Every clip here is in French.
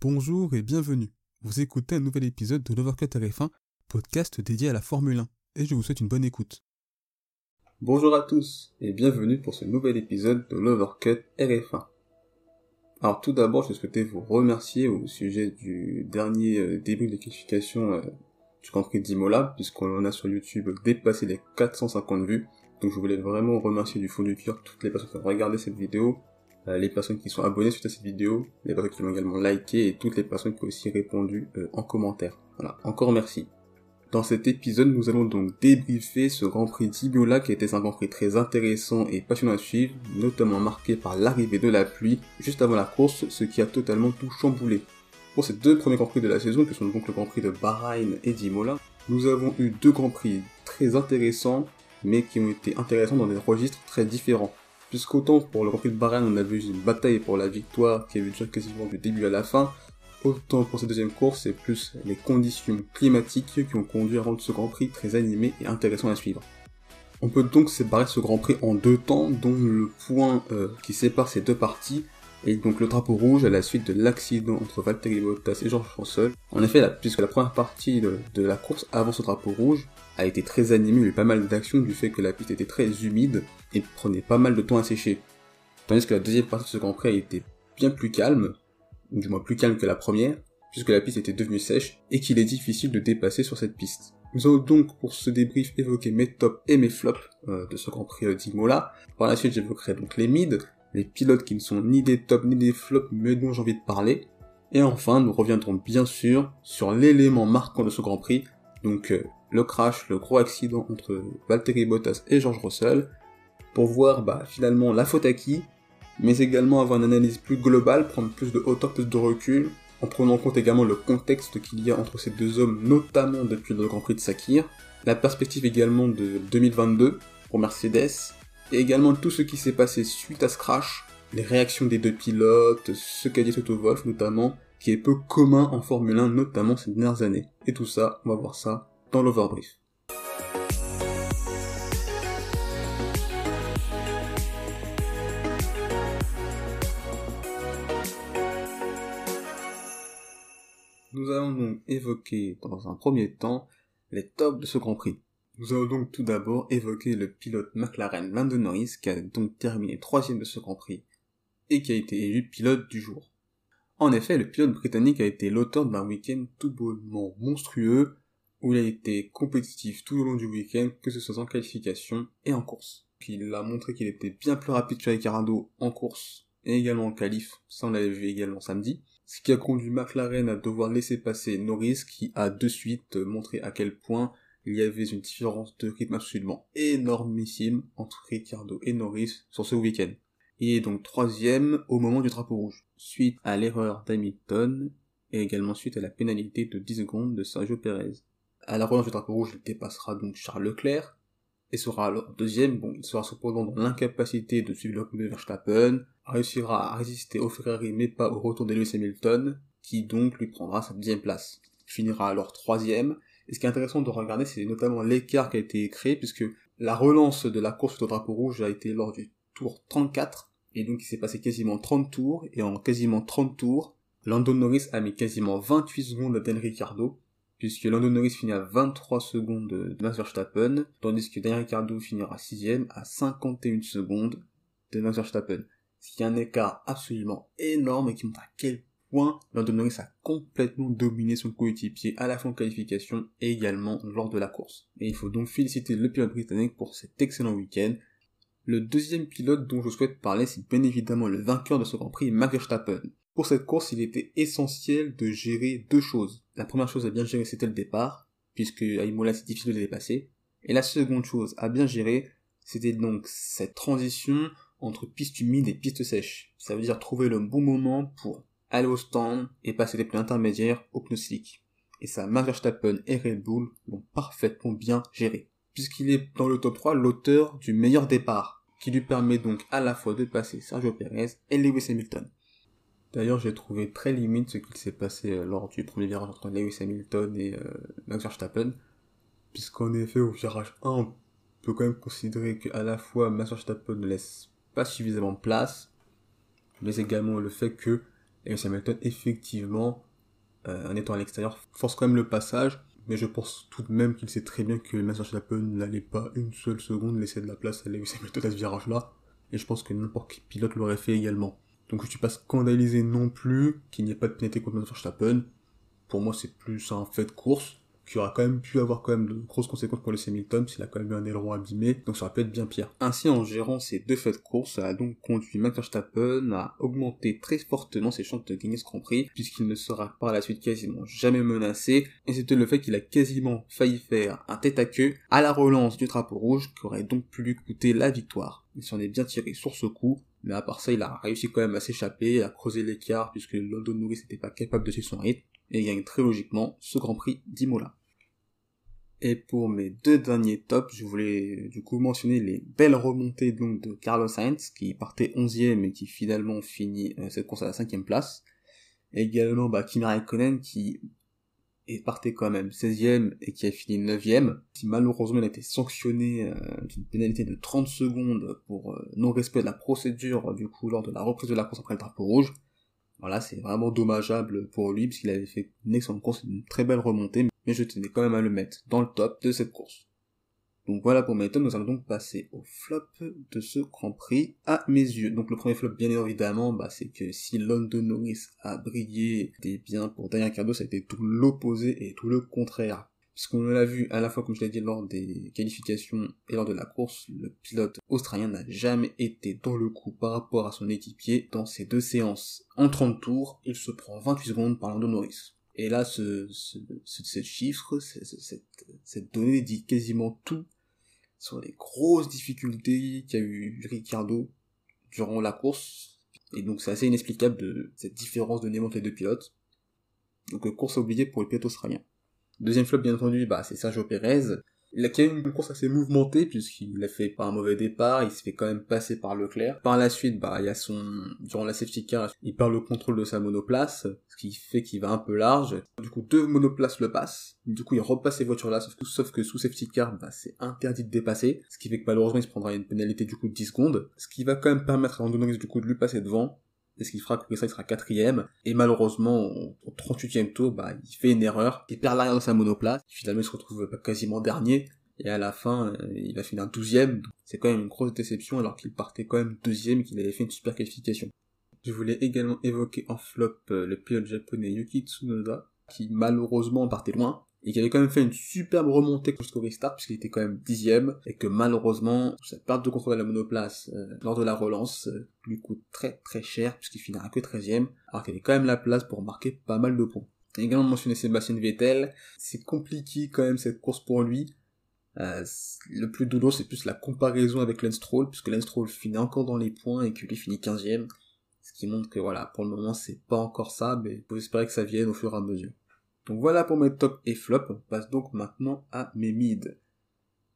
Bonjour et bienvenue. Vous écoutez un nouvel épisode de l'Overcut RF1, podcast dédié à la Formule 1, et je vous souhaite une bonne écoute. Bonjour à tous et bienvenue pour ce nouvel épisode de l'Overcut RF1. Alors tout d'abord, je souhaitais vous remercier au sujet du dernier euh, début de qualification euh, du Grand Prix d'Imola, puisqu'on a sur YouTube dépassé les 450 vues. Donc je voulais vraiment remercier du fond du cœur toutes les personnes qui ont regardé cette vidéo, les personnes qui sont abonnées suite à cette vidéo, les personnes qui l'ont également liké et toutes les personnes qui ont aussi répondu euh, en commentaire. Voilà, encore merci. Dans cet épisode, nous allons donc débriefer ce Grand Prix d'Ibiola qui était un Grand Prix très intéressant et passionnant à suivre, notamment marqué par l'arrivée de la pluie juste avant la course, ce qui a totalement tout chamboulé. Pour ces deux premiers Grands Prix de la saison, qui sont donc le Grand Prix de Bahreïn et d'Imola, nous avons eu deux Grands Prix très intéressants, mais qui ont été intéressants dans des registres très différents. Puisqu'autant pour le Grand Prix de Bahreïn, on a vu une bataille pour la victoire qui a eu quasiment du début à la fin, autant pour cette deuxième course, c'est plus les conditions climatiques qui ont conduit à rendre ce Grand Prix très animé et intéressant à suivre. On peut donc séparer ce Grand Prix en deux temps, dont le point euh, qui sépare ces deux parties et donc le drapeau rouge à la suite de l'accident entre Valtteri Bottas et George Russell. En effet, puisque la première partie de, la course avant ce drapeau rouge a été très animée, il y a eu pas mal d'actions du fait que la piste était très humide et prenait pas mal de temps à sécher. Tandis que la deuxième partie de ce Grand Prix a été bien plus calme, ou du moins plus calme que la première, puisque la piste était devenue sèche et qu'il est difficile de dépasser sur cette piste. Nous allons donc pour ce débrief évoquer mes tops et mes flops euh, de ce Grand Prix euh, d'Imola. Par la suite j'évoquerai donc les mids, les pilotes qui ne sont ni des tops ni des flops mais dont j'ai envie de parler. Et enfin nous reviendrons bien sûr sur l'élément marquant de ce Grand Prix, donc euh, le crash, le gros accident entre Valtteri Bottas et George Russell, pour voir bah, finalement la faute à qui, mais également avoir une analyse plus globale, prendre plus de hauteur, plus de recul, en prenant en compte également le contexte qu'il y a entre ces deux hommes, notamment depuis le Grand Prix de Sakir, la perspective également de 2022 pour Mercedes, et également tout ce qui s'est passé suite à ce crash, les réactions des deux pilotes, ce qu'a dit Toto Wolff notamment, qui est peu commun en Formule 1, notamment ces dernières années. Et tout ça, on va voir ça dans l'overbrief. Nous allons donc évoquer dans un premier temps les tops de ce Grand Prix. Nous allons donc tout d'abord évoquer le pilote McLaren Lando Norris qui a donc terminé troisième de ce Grand Prix et qui a été élu pilote du jour. En effet, le pilote britannique a été l'auteur d'un week-end tout bonnement monstrueux où il a été compétitif tout au long du week-end, que ce soit en qualification et en course. Il a montré qu'il était bien plus rapide que Ricardo en course et également en qualif, ça on l'avait vu également samedi ce qui a conduit McLaren à devoir laisser passer Norris qui a de suite montré à quel point il y avait une différence de rythme absolument énormissime entre Ricciardo et Norris sur ce week-end. Il est donc troisième au moment du drapeau rouge, suite à l'erreur d'Hamilton et également suite à la pénalité de 10 secondes de Sergio Perez. À la relance du drapeau rouge, il dépassera donc Charles Leclerc, et sera alors deuxième, bon, il sera cependant dans l'incapacité de suivre le rythme de Verstappen, réussira à résister au Ferrari mais pas au retour de Lewis Hamilton, qui donc lui prendra sa deuxième place. Il finira alors troisième, et ce qui est intéressant de regarder, c'est notamment l'écart qui a été créé, puisque la relance de la course au drapeau rouge a été lors du tour 34, et donc il s'est passé quasiment 30 tours, et en quasiment 30 tours, Lando Norris a mis quasiment 28 secondes à Daniel Ricciardo, puisque Lando Norris finit à 23 secondes de Max Verstappen, tandis que Daniel Ricciardo finira 6ème à 51 secondes de Max Verstappen. Ce qui est un écart absolument énorme et qui montre à quel point Lando Norris a complètement dominé son coéquipier à la fin de qualification et également lors de la course. Et il faut donc féliciter le pilote britannique pour cet excellent week-end. Le deuxième pilote dont je souhaite parler, c'est bien évidemment le vainqueur de ce Grand Prix, Max Verstappen. Pour cette course, il était essentiel de gérer deux choses. La première chose à bien gérer, c'était le départ, puisque à Imola, c'est difficile de le dépasser. Et la seconde chose à bien gérer, c'était donc cette transition entre piste humide et piste sèche. Ça veut dire trouver le bon moment pour aller au stand et passer des pneus intermédiaires au pneus slick. Et ça, Max Verstappen et Red Bull l'ont parfaitement bien géré. Puisqu'il est dans le top 3 l'auteur du meilleur départ, qui lui permet donc à la fois de passer Sergio Perez et Lewis Hamilton. D'ailleurs, j'ai trouvé très limite ce qu'il s'est passé euh, lors du premier virage entre Lewis Hamilton et euh, Max Verstappen, puisqu'en effet, au virage 1, on peut quand même considérer qu'à la fois Max Verstappen laisse pas suffisamment de place, mais également le fait que Lewis Hamilton, effectivement, euh, en étant à l'extérieur, force quand même le passage, mais je pense tout de même qu'il sait très bien que Max Verstappen n'allait pas une seule seconde laisser de la place à Lewis Hamilton à ce virage-là, et je pense que n'importe quel pilote l'aurait fait également. Donc je suis pas scandalisé non plus qu'il n'y ait pas de pénalité contre Max Verstappen. Pour moi, c'est plus un fait de course qui aura quand même pu avoir quand même de grosses conséquences pour le Hamilton s'il a quand même eu un aileron abîmé, donc ça aurait pu être bien pire. Ainsi, en gérant ces deux faits de course, ça a donc conduit Max Verstappen à augmenter très fortement ses chances de gagner ce Grand Prix, puisqu'il ne sera par la suite quasiment jamais menacé, et c'était le fait qu'il a quasiment failli faire un tête à queue à la relance du drapeau rouge, qui aurait donc pu lui coûter la victoire. Il s'en est bien tiré sur ce coup, mais à part ça, il a réussi quand même à s'échapper, à creuser l'écart, puisque Lando Norris n'était pas capable de suivre son rythme, et gagne très logiquement ce Grand Prix d'Imola. Et pour mes deux derniers tops, je voulais du coup mentionner les belles remontées donc de Carlos Sainz qui partait 11e et qui finalement finit euh, cette course à la 5 place. Et également bah, Kimi Raikkonen qui est partait quand même 16e et qui a fini 9e, qui malheureusement a été sanctionné euh, d'une pénalité de 30 secondes pour euh, non-respect de la procédure du coup lors de la reprise de la course après le drapeau rouge. Voilà, c'est vraiment dommageable pour lui, puisqu'il avait fait une excellente course, une très belle remontée, mais je tenais quand même à le mettre dans le top de cette course. Donc voilà pour mes tops, nous allons donc passer au flop de ce Grand Prix à mes yeux. Donc le premier flop, bien évidemment, bah, c'est que si London Norris a brillé des biens pour Daniel Ricciardo, ça a été tout l'opposé et tout le contraire puisqu'on l'a vu à la fois, comme je l'ai dit, lors des qualifications et lors de la course, le pilote australien n'a jamais été dans le coup par rapport à son équipier dans ces deux séances. En 30 tours, il se prend 28 secondes par Lando Norris. Et là, ce, ce, chiffre, cette, cette donnée dit quasiment tout sur les grosses difficultés qu'a eu Ricciardo durant la course. Et donc c'est assez inexplicable de cette différence de entre les deux pilotes. Donc course oubliée pour le pilote australien. Deuxième flop, bien entendu, bah, c'est Sergio Perez. Il a quand même une course assez mouvementée puisqu'il a fait pas un mauvais départ, il se fait quand même passer par Leclerc. Par la suite, bah, il y a son, durant la safety car, il perd le contrôle de sa monoplace, ce qui fait qu'il va un peu large. Du coup, deux monoplaces le passent. Du coup, il repasse ces voitures-là, sauf que, sauf que sous safety car, bah, c'est interdit de dépasser. Ce qui fait que malheureusement, il se prendra une pénalité du coup de 10 secondes. Ce qui va quand même permettre à Lando du coup de lui passer devant et ce qui fera que il sera quatrième. Et malheureusement, au 38e tour, bah, il fait une erreur, il perd l'arrière de sa monoplace, finalement il se retrouve quasiment dernier, et à la fin, euh, il va finir 12e. C'est quand même une grosse déception alors qu'il partait quand même deuxième et qu'il avait fait une super qualification. Je voulais également évoquer en flop euh, le pilote japonais Yuki Tsunoda, qui malheureusement partait loin, et qui avait quand même fait une superbe remontée jusqu'au restart puisqu'il était quand même dixième et que malheureusement sa perte de contrôle de la monoplace euh, lors de la relance euh, lui coûte très très cher puisqu'il finira que 13 alors qu'il avait quand même la place pour marquer pas mal de points. Également mentionné Sébastien Vettel, c'est compliqué quand même cette course pour lui. Euh, le plus douloureux c'est plus la comparaison avec Lance puisque Lance finit encore dans les points et que finit 15ème ce qui montre que voilà pour le moment c'est pas encore ça mais faut espérer que ça vienne au fur et à mesure. Donc voilà pour mes top et flop. On passe donc maintenant à mes mid.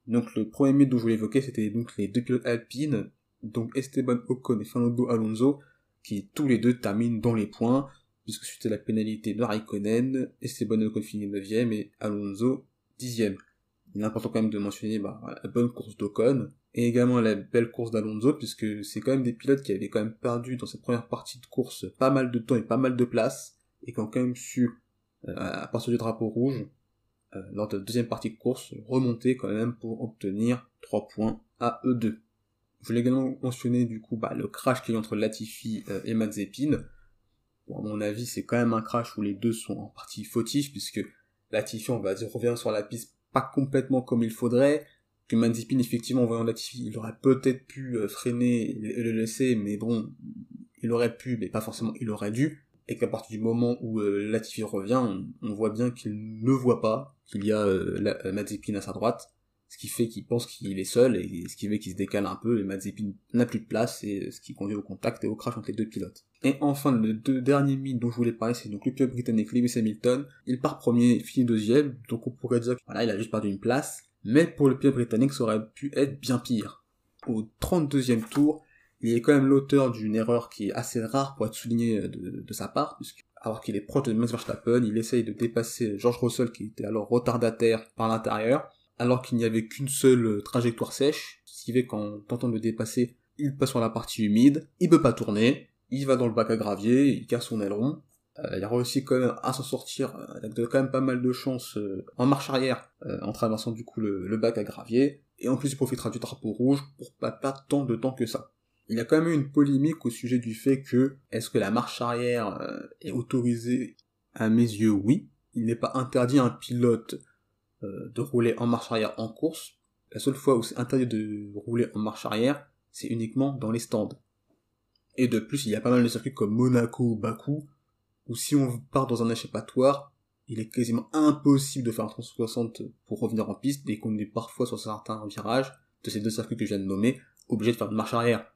Donc le premier mid dont je voulais évoquer, c'était donc les deux pilotes alpines, donc Esteban Ocon et Fernando Alonso, qui tous les deux terminent dans les points, puisque c'était la pénalité de Raikkonen, Esteban Ocon finit 9ème et Alonso 10ème. Il est important quand même de mentionner bah, la bonne course d'Ocon, et également la belle course d'Alonso, puisque c'est quand même des pilotes qui avaient quand même perdu dans cette première partie de course pas mal de temps et pas mal de place, et qui ont quand même su à partir du drapeau rouge, euh, lors de la deuxième partie de course, remonter quand même pour obtenir 3 points à E2. Je voulais également mentionner du coup bah, le crash qu'il y a entre Latifi euh, et Mazepin. Bon, à mon avis, c'est quand même un crash où les deux sont en partie fautifs, puisque Latifi, on va dire, revient sur la piste pas complètement comme il faudrait, que Mazepin, effectivement, en voyant Latifi, il aurait peut-être pu freiner et le laisser, mais bon, il aurait pu, mais pas forcément il aurait dû et qu'à partir du moment où euh, Latifi revient, on, voit bien qu'il ne voit pas qu'il y a euh, euh, Mazepin à sa droite, ce qui fait qu'il pense qu'il est seul, et ce qui fait qu'il se décale un peu, et Mazepin n'a plus de place, et ce qui conduit au contact et au crash entre les deux pilotes. Et enfin, le deux derniers mythes dont je voulais parler, c'est donc le pilote britannique Lewis Hamilton. Il part premier, finit deuxième, donc on pourrait dire que voilà, il a juste perdu une place, mais pour le pilote britannique, ça aurait pu être bien pire. Au 32e tour, il est quand même l'auteur d'une erreur qui est assez rare pour être soulignée de, sa part, puisque alors qu'il est proche de Max Verstappen, il essaye de dépasser George Russell qui était alors retardataire par l'intérieur, alors qu'il n'y avait qu'une seule trajectoire sèche, ce qui fait qu'en tentant de le dépasser, il passe sur la partie humide, il peut pas tourner, il va dans le bac à gravier, il casse son aileron, euh, il réussit quand même à s'en sortir euh, avec quand même pas mal de chance euh, en marche arrière en traversant du coup le, bac à gravier et en plus il profitera du drapeau rouge pour pas tant de temps que ça. Il y a quand même eu une polémique au sujet du fait que est-ce que la marche arrière est autorisée? À mes yeux oui. Il n'est pas interdit à un pilote de rouler en marche arrière en course. La seule fois où c'est interdit de rouler en marche arrière, c'est uniquement dans les stands. Et de plus, il y a pas mal de circuits comme Monaco ou Bakou ou si on part dans un échappatoire, il est quasiment impossible de faire un 360 pour revenir en piste, et qu'on est parfois sur certains virages de ces deux circuits que je viens de nommer, obligé de faire une marche arrière.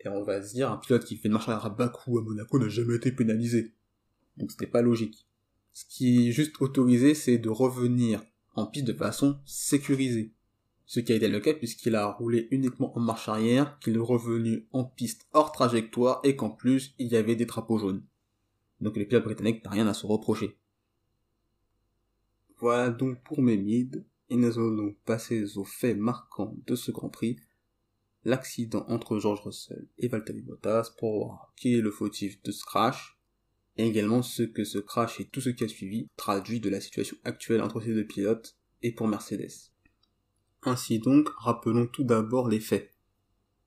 Et on va se dire, un pilote qui fait une marche arrière à Bakou ou à Monaco n'a jamais été pénalisé. Donc c'était pas logique. Ce qui est juste autorisé, c'est de revenir en piste de façon sécurisée. Ce qui a été le cas puisqu'il a roulé uniquement en marche arrière, qu'il est revenu en piste hors trajectoire et qu'en plus il y avait des drapeaux jaunes. Donc les pilotes britanniques n'ont rien à se reprocher. Voilà donc pour mes mids, et nous allons passer aux faits marquants de ce Grand Prix, l'accident entre George Russell et Valtteri Bottas pour voir qui est le fautif de ce crash, et également ce que ce crash et tout ce qui a suivi traduit de la situation actuelle entre ces deux pilotes et pour Mercedes. Ainsi donc, rappelons tout d'abord les faits.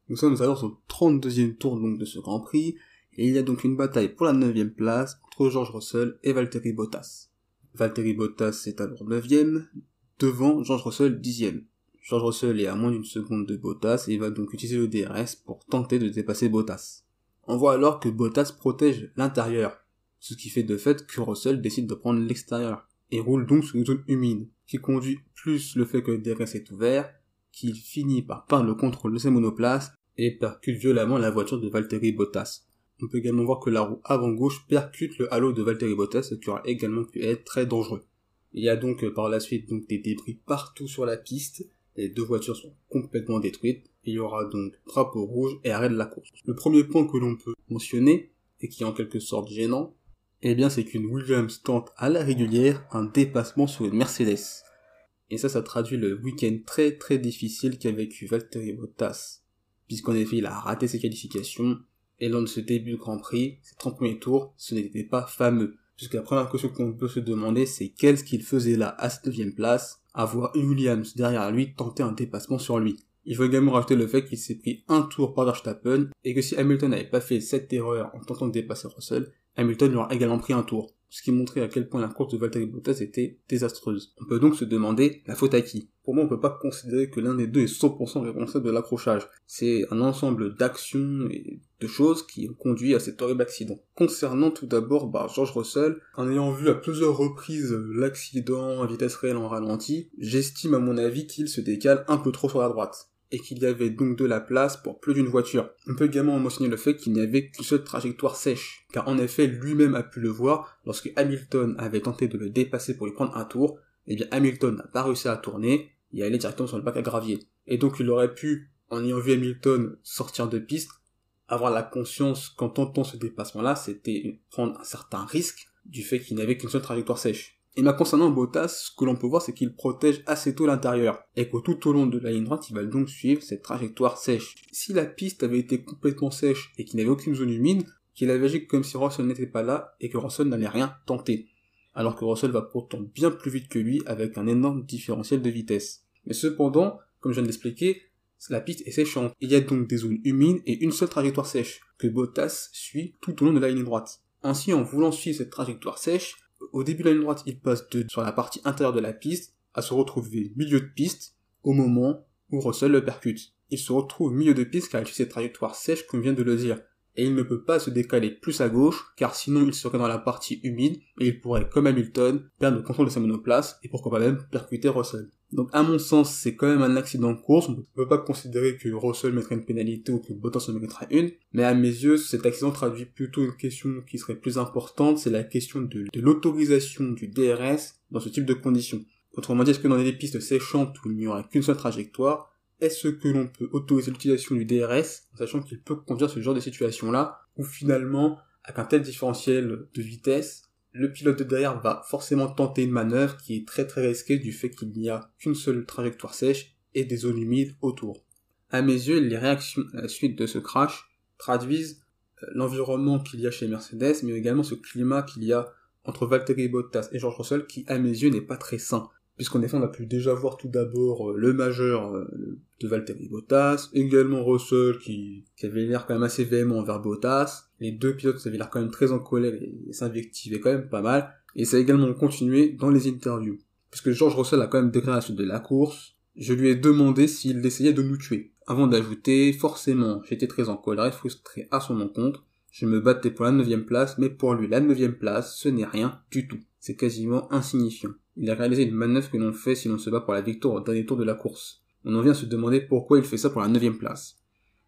Nous sommes alors au 32e tour donc de ce Grand Prix, et il y a donc une bataille pour la 9 place entre George Russell et Valtteri Bottas. Valtteri Bottas est alors 9 devant George Russell 10 George Russell est à moins d'une seconde de Bottas et va donc utiliser le DRS pour tenter de dépasser Bottas. On voit alors que Bottas protège l'intérieur, ce qui fait de fait que Russell décide de prendre l'extérieur, et roule donc sur une zone humide, qui conduit plus le fait que le DRS est ouvert, qu'il finit par perdre le contrôle de ses monoplaces et percute violemment la voiture de Valtteri Bottas. On peut également voir que la roue avant gauche percute le halo de Valtteri Bottas, ce qui aura également pu être très dangereux. Il y a donc euh, par la suite donc des débris partout sur la piste, les deux voitures sont complètement détruites, il y aura donc drapeau rouge et arrêt de la course. Le premier point que l'on peut mentionner, et qui est en quelque sorte gênant, eh bien c'est qu'une Williams tente à la régulière un dépassement sur une Mercedes. Et ça, ça traduit le week-end très très difficile qu'a vécu Valtteri Bottas, puisqu'en effet il a raté ses qualifications, et lors de ce début de Grand Prix, ces 30 premiers tours, ce n'était pas fameux. Puisque la première question qu'on peut se demander, c'est qu'est-ce qu'il faisait là à cette 9 place, avoir une Williams derrière lui tenter un dépassement sur lui. Il faut également rajouter le fait qu'il s'est pris un tour par Verstappen, et que si Hamilton n'avait pas fait cette erreur en tentant de dépasser Russell, Hamilton lui aurait également pris un tour ce qui montrait à quel point la course de Valtteri Bottas était désastreuse. On peut donc se demander la faute à qui? Pour moi, on peut pas considérer que l'un des deux est 100% responsable de l'accrochage. C'est un ensemble d'actions et de choses qui ont conduit à cet horrible accident. Concernant tout d'abord bah, George Russell, en ayant vu à plusieurs reprises l'accident à vitesse réelle en ralenti, j'estime à mon avis qu'il se décale un peu trop sur la droite et qu'il y avait donc de la place pour plus d'une voiture. On peut également mentionner le fait qu'il n'y avait qu'une seule trajectoire sèche, car en effet lui-même a pu le voir lorsque Hamilton avait tenté de le dépasser pour lui prendre un tour, et eh bien Hamilton n'a pas réussi à tourner et aller directement sur le bac à gravier. Et donc il aurait pu, en ayant vu Hamilton sortir de piste, avoir la conscience qu'en tentant ce dépassement-là, c'était prendre un certain risque du fait qu'il n'avait qu'une seule trajectoire sèche. Et ma concernant Bottas, ce que l'on peut voir, c'est qu'il protège assez tôt l'intérieur, et que tout au long de la ligne droite, il va donc suivre cette trajectoire sèche. Si la piste avait été complètement sèche et qu'il n'y avait aucune zone humide, qu'il avait agi comme si Russell n'était pas là et que Russell n'allait rien tenter. Alors que Russell va pourtant bien plus vite que lui avec un énorme différentiel de vitesse. Mais cependant, comme je viens de l'expliquer, la piste est séchante. Il y a donc des zones humides et une seule trajectoire sèche que Bottas suit tout au long de la ligne droite. Ainsi, en voulant suivre cette trajectoire sèche, au début de la ligne droite, il passe de, sur la partie intérieure de la piste à se retrouver milieu de piste au moment où Russell le percute. Il se retrouve milieu de piste car il suit cette trajectoire sèche comme vient de le dire. Et il ne peut pas se décaler plus à gauche car sinon il serait dans la partie humide et il pourrait, comme Hamilton, perdre le contrôle de sa monoplace et pourquoi pas même percuter Russell. Donc à mon sens, c'est quand même un accident de course. On ne peut pas considérer que Russell mettrait une pénalité ou que Bottas en mettra une. Mais à mes yeux, cet accident traduit plutôt une question qui serait plus importante. C'est la question de, l'autorisation du DRS dans ce type de conditions. Autrement dit, est-ce que dans des pistes séchantes où il n'y aura qu'une seule trajectoire, est-ce que l'on peut autoriser l'utilisation du DRS, en sachant qu'il peut conduire ce genre de situation-là, où finalement, avec un tel différentiel de vitesse, le pilote de derrière va forcément tenter une manœuvre qui est très très risquée du fait qu'il n'y a qu'une seule trajectoire sèche et des zones humides autour. À mes yeux, les réactions à la suite de ce crash traduisent l'environnement qu'il y a chez Mercedes, mais également ce climat qu'il y a entre Valtteri Bottas et George Russell, qui à mes yeux n'est pas très sain. Puisqu'en effet, on a pu déjà voir tout d'abord euh, le majeur euh, de Valtteri Bottas, également Russell qui, qui avait l'air quand même assez véhément envers Bottas. Les deux pilotes avaient l'air quand même très en colère et s'invectivaient quand même pas mal. Et ça a également continué dans les interviews. Puisque George Russell a quand même déclaré la suite de la course, je lui ai demandé s'il essayait de nous tuer. Avant d'ajouter, forcément, j'étais très en colère frustré à son encontre. Je me battais pour la neuvième place, mais pour lui, la neuvième place, ce n'est rien du tout. C'est quasiment insignifiant. Il a réalisé une manœuvre que l'on fait si l'on se bat pour la victoire au dernier tour de la course. On en vient se demander pourquoi il fait ça pour la neuvième place.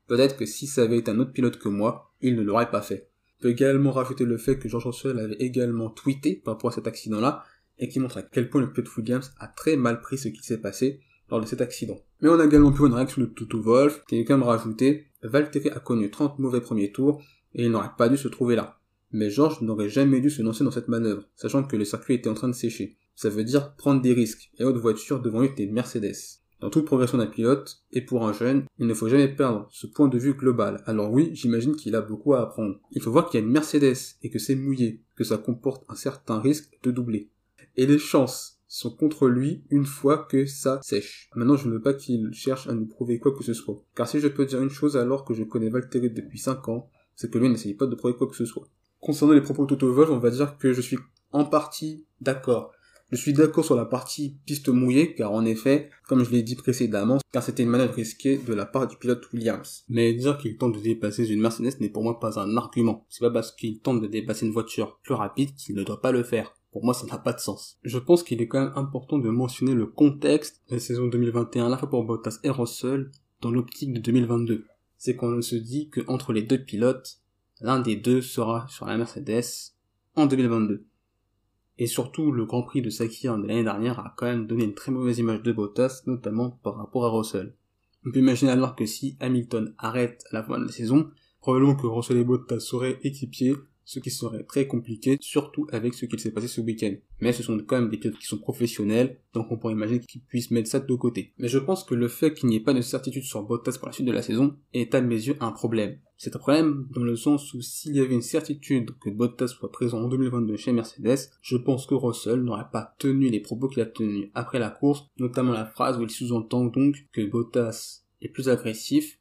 Peut-être que si ça avait été un autre pilote que moi, il ne l'aurait pas fait. On peut également rajouter le fait que George Russell avait également tweeté par rapport à cet accident-là, et qui montre à quel point le pilote Williams a très mal pris ce qui s'est passé lors de cet accident. Mais on a également pu une réaction de Toto Wolf, qui a quand même rajouté Valtteri a connu 30 mauvais premiers tours, et il n'aurait pas dû se trouver là. Mais George n'aurait jamais dû se lancer dans cette manœuvre, sachant que le circuit était en train de sécher. Ça veut dire prendre des risques, et autre voiture devant lui était une Mercedes. Dans toute progression d'un pilote, et pour un jeune, il ne faut jamais perdre ce point de vue global. Alors oui, j'imagine qu'il a beaucoup à apprendre. Il faut voir qu'il y a une Mercedes, et que c'est mouillé, que ça comporte un certain risque de doubler. Et les chances sont contre lui une fois que ça sèche. Maintenant, je ne veux pas qu'il cherche à nous prouver quoi que ce soit. Car si je peux dire une chose alors que je connais Valtteri depuis 5 ans, c'est que lui n'essaye pas de prouver quoi que ce soit. Concernant les propos de Toto on va dire que je suis en partie d'accord. Je suis d'accord sur la partie piste mouillée, car en effet, comme je l'ai dit précédemment, car c'était une manœuvre risquée de la part du pilote Williams. Mais dire qu'il tente de dépasser une Mercedes n'est pour moi pas un argument. C'est pas parce qu'il tente de dépasser une voiture plus rapide qu'il ne doit pas le faire. Pour moi, ça n'a pas de sens. Je pense qu'il est quand même important de mentionner le contexte de la saison 2021, à la fois pour Bottas et Russell, dans l'optique de 2022. C'est qu'on se dit que entre les deux pilotes, l'un des deux sera sur la Mercedes en 2022. Et surtout, le Grand Prix de Sakir de l'année dernière a quand même donné une très mauvaise image de Bottas, notamment par rapport à Russell. On peut imaginer alors que si Hamilton arrête à la fin de la saison, probablement que Russell et Bottas seraient équipiers, ce qui serait très compliqué, surtout avec ce qu'il s'est passé ce week-end. Mais ce sont quand même des pilotes qui sont professionnels, donc on pourrait imaginer qu'ils puissent mettre ça de côté. Mais je pense que le fait qu'il n'y ait pas de certitude sur Bottas pour la suite de la saison est à mes yeux un problème. C'est un problème dans le sens où s'il y avait une certitude que Bottas soit présent en 2022 chez Mercedes, je pense que Russell n'aurait pas tenu les propos qu'il a tenus après la course, notamment la phrase où il sous-entend donc que Bottas est plus agressif,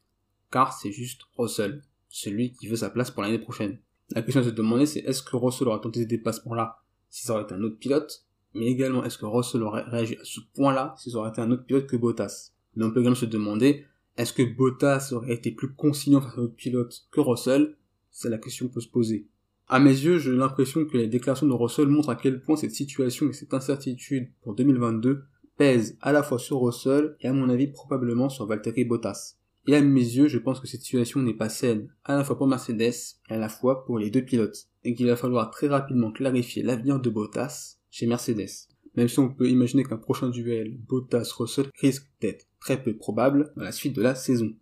car c'est juste Russell, celui qui veut sa place pour l'année prochaine. La question à se demander, c'est est-ce que Russell aurait tenté ce dépassement-là si ça aurait été un autre pilote, mais également est-ce que Russell aurait réagi à ce point-là si ça aurait été un autre pilote que Bottas? Mais on peut également se demander, est-ce que Bottas aurait été plus conciliant face autre pilote que Russell? C'est la question qu'on peut se poser. À mes yeux, j'ai l'impression que les déclarations de Russell montrent à quel point cette situation et cette incertitude pour 2022 pèsent à la fois sur Russell et à mon avis probablement sur Valtteri Bottas. Et à mes yeux, je pense que cette situation n'est pas saine, à la fois pour Mercedes et à la fois pour les deux pilotes, et qu'il va falloir très rapidement clarifier l'avenir de Bottas chez Mercedes. Même si on peut imaginer qu'un prochain duel Bottas-Russell risque d'être très peu probable dans la suite de la saison.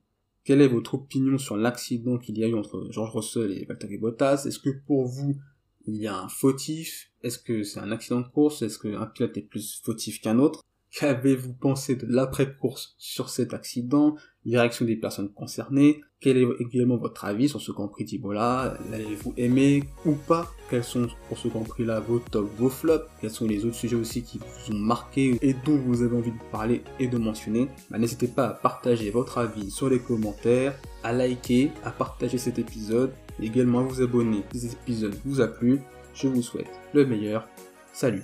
Quelle est votre opinion sur l'accident qu'il y a eu entre George Russell et Valtteri Bottas? Est-ce que pour vous, il y a un fautif? Est-ce que c'est un accident de course? Est-ce qu'un pilote est plus fautif qu'un autre? Qu'avez-vous pensé de l'après-course sur cet accident? Les réactions des personnes concernées. Quel est également votre avis sur ce Grand Prix d'Ibola? L'avez-vous aimé ou pas? Quels sont pour ce Grand Prix-là vos tops, vos flops? Quels sont les autres sujets aussi qui vous ont marqué et dont vous avez envie de parler et de mentionner? Bah, N'hésitez pas à partager votre avis sur les commentaires, à liker, à partager cet épisode, également à vous abonner si cet épisode vous a plu. Je vous souhaite le meilleur. Salut